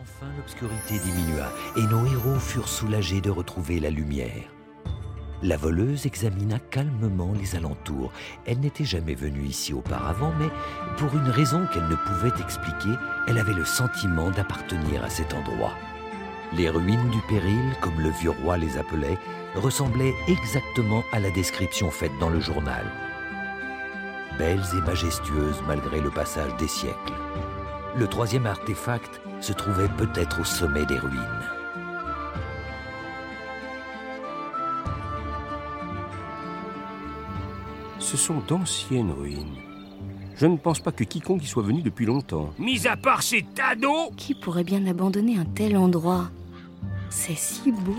Enfin, l'obscurité diminua et nos héros furent soulagés de retrouver la lumière. La voleuse examina calmement les alentours. Elle n'était jamais venue ici auparavant, mais pour une raison qu'elle ne pouvait expliquer, elle avait le sentiment d'appartenir à cet endroit. Les ruines du péril, comme le vieux roi les appelait, ressemblaient exactement à la description faite dans le journal. Belles et majestueuses malgré le passage des siècles. Le troisième artefact se trouvait peut-être au sommet des ruines. Ce sont d'anciennes ruines. Je ne pense pas que quiconque y soit venu depuis longtemps. Mis à part ces tadeaux Qui pourrait bien abandonner un tel endroit? C'est si beau.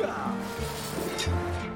Yeah.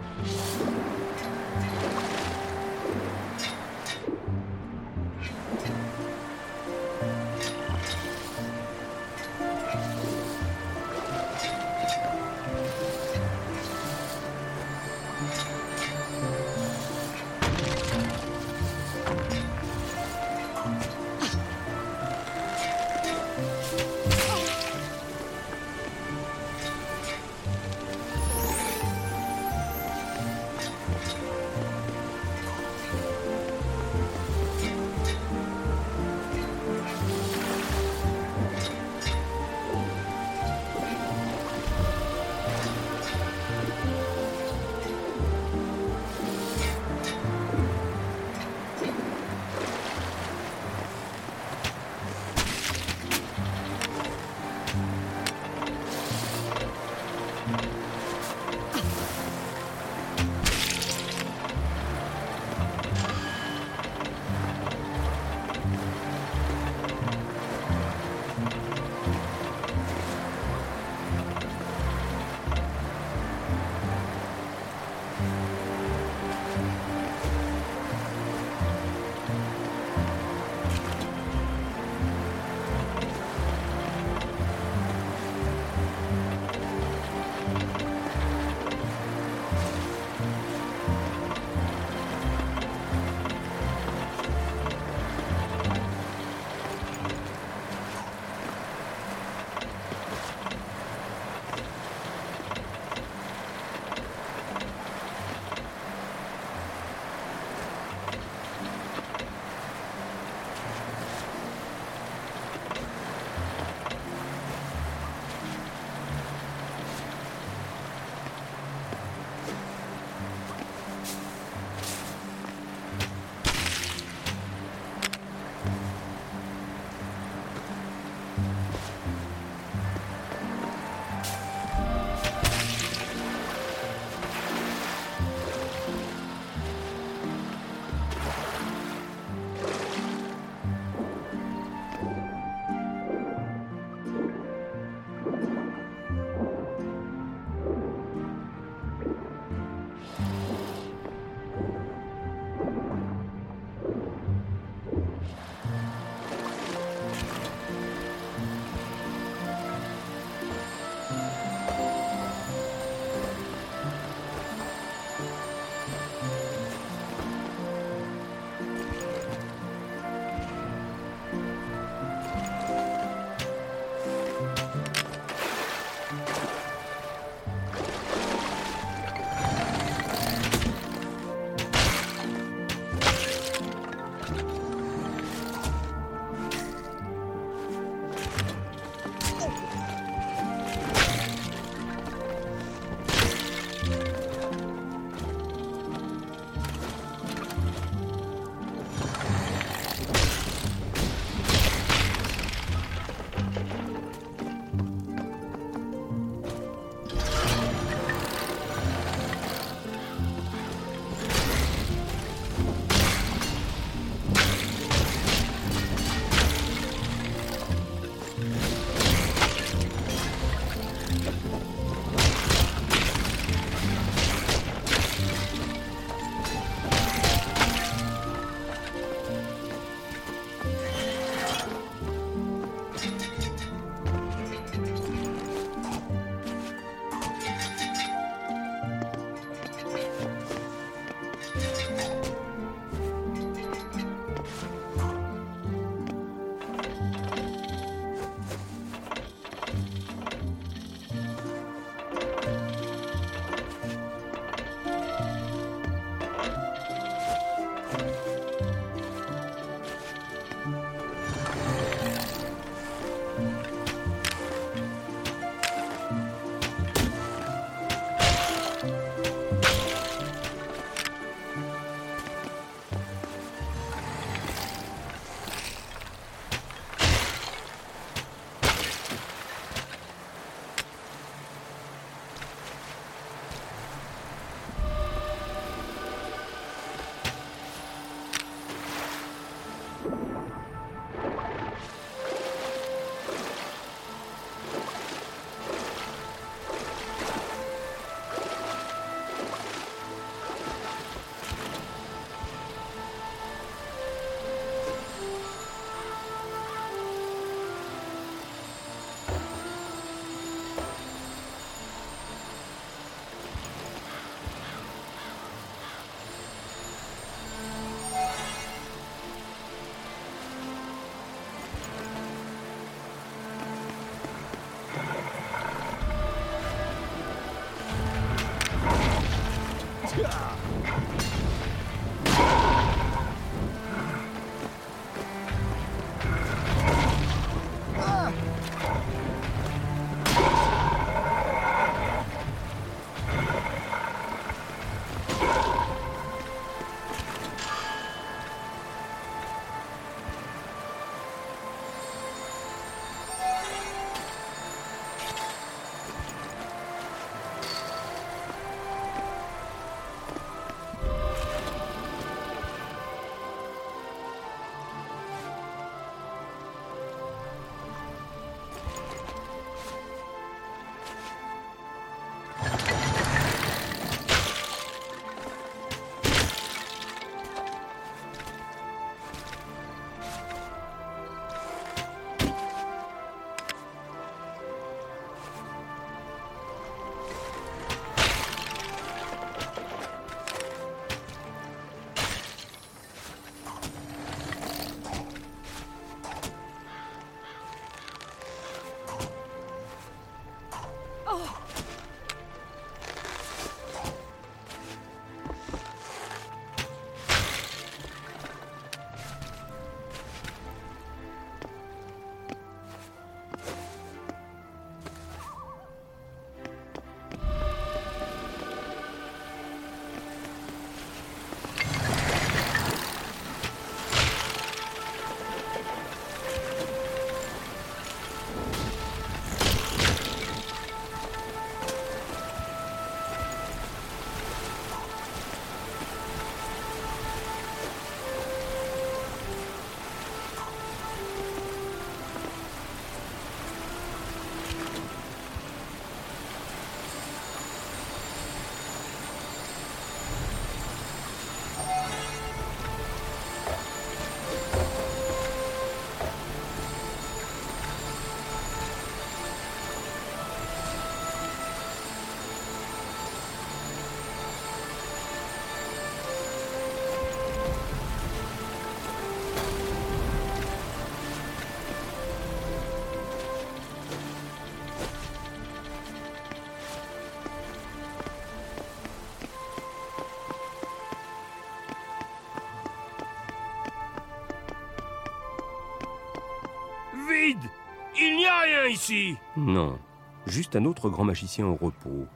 Vide Il n'y a rien ici Non, juste un autre grand magicien au repos.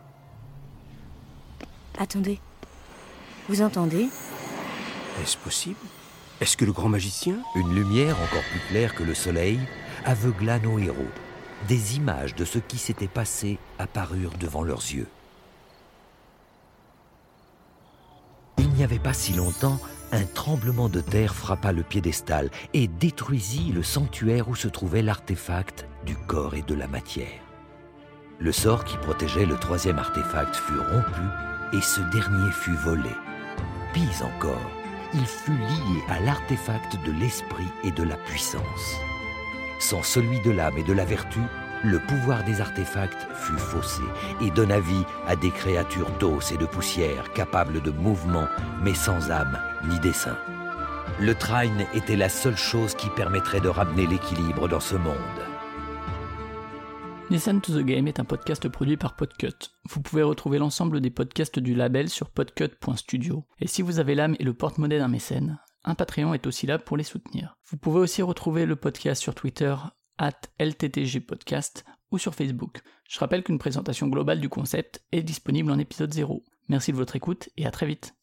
Attendez. Vous entendez? Est-ce possible? Est-ce que le grand magicien? Une lumière encore plus claire que le soleil aveugla nos héros. Des images de ce qui s'était passé apparurent devant leurs yeux. Il n'y avait pas si longtemps, un tremblement de terre frappa le piédestal et détruisit le sanctuaire où se trouvait l'artefact du corps et de la matière. Le sort qui protégeait le troisième artefact fut rompu et ce dernier fut volé. Pis encore, il fut lié à l'artefact de l'esprit et de la puissance. Sans celui de l'âme et de la vertu, le pouvoir des artefacts fut faussé et donna vie à des créatures d'os et de poussière capables de mouvement mais sans âme ni dessein. Le Trine était la seule chose qui permettrait de ramener l'équilibre dans ce monde. Listen to the Game est un podcast produit par Podcut. Vous pouvez retrouver l'ensemble des podcasts du label sur podcut.studio. Et si vous avez l'âme et le porte-monnaie d'un mécène, un Patreon est aussi là pour les soutenir. Vous pouvez aussi retrouver le podcast sur Twitter at LTTG Podcast ou sur Facebook. Je rappelle qu'une présentation globale du concept est disponible en épisode 0. Merci de votre écoute et à très vite.